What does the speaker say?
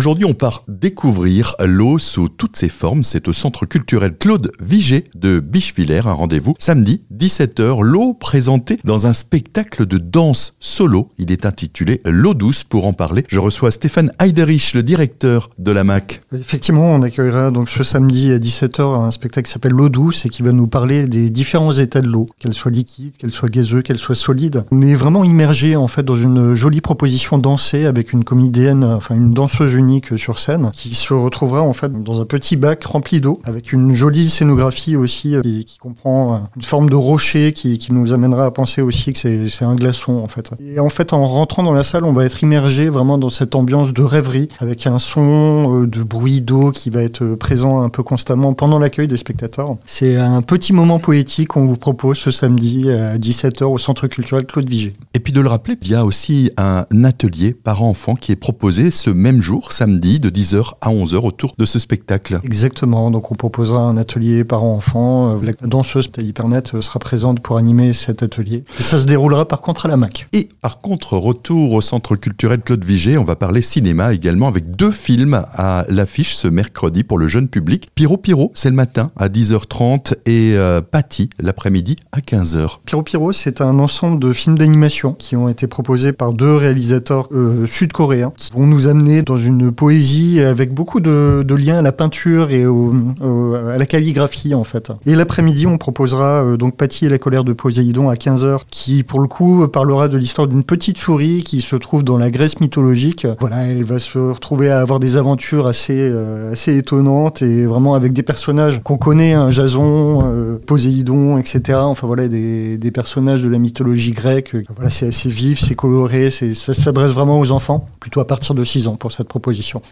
Aujourd'hui, on part découvrir l'eau sous toutes ses formes. C'est au centre culturel Claude Vigé de Bichevillers. Un rendez-vous samedi, 17h. L'eau présentée dans un spectacle de danse solo. Il est intitulé L'eau douce. Pour en parler, je reçois Stéphane Heiderich, le directeur de la MAC. Effectivement, on accueillera donc ce samedi à 17h un spectacle qui s'appelle L'eau douce et qui va nous parler des différents états de l'eau, qu'elle soit liquide, qu'elle soit gazeuse, qu'elle soit solide. On est vraiment immergé en fait dans une jolie proposition dansée avec une comédienne, enfin une danseuse unique sur scène, qui se retrouvera en fait dans un petit bac rempli d'eau, avec une jolie scénographie aussi euh, qui, comprend euh, une forme de rocher qui, qui, nous amènera à penser aussi que c'est un glaçon en fait. Et en fait, en rentrant dans la salle, on va être immergé vraiment dans cette ambiance de rêverie, avec un son euh, de bruit d'eau qui va être présent un peu constamment pendant l'accueil des spectateurs. C'est un petit moment poétique qu'on vous propose ce samedi à 17h au Centre culturel Claude Vigée. Et puis de le rappeler, il y a aussi un atelier parents-enfants qui est proposé ce même jour, samedi de 10h à 11h autour de ce spectacle. Exactement, donc on proposera un atelier parents-enfants. Euh, la danseuse Hypernet euh, sera présente pour animer cet atelier. Et ça se déroulera par contre à la MAC. Et par contre, retour au Centre culturel Claude Vigée, on va parler cinéma également avec deux films à l'affiche ce mercredi pour le jeune public. Piro Piro, c'est le matin à 10h30 et euh, Patty l'après-midi à 15h. Piro Piro, c'est un ensemble de films d'animation qui ont été proposés par deux réalisateurs euh, sud-coréens qui vont nous amener dans une poésie avec beaucoup de, liens à la peinture et à la calligraphie en fait. Et l'après-midi, on proposera euh, donc Patty et la colère de Poséidon à 15h, qui pour le coup parlera de l'histoire d'une petite souris qui se trouve dans la Grèce mythologique. Voilà, elle va se retrouver à avoir des aventures assez, euh, assez étonnantes et vraiment avec des personnages qu'on connaît, hein, Jason, euh, Poséidon, etc. Enfin voilà, des, des, personnages de la mythologie grecque. Voilà, c'est assez vif, c'est coloré, ça s'adresse vraiment aux enfants, plutôt à partir de 6 ans pour cette proposition.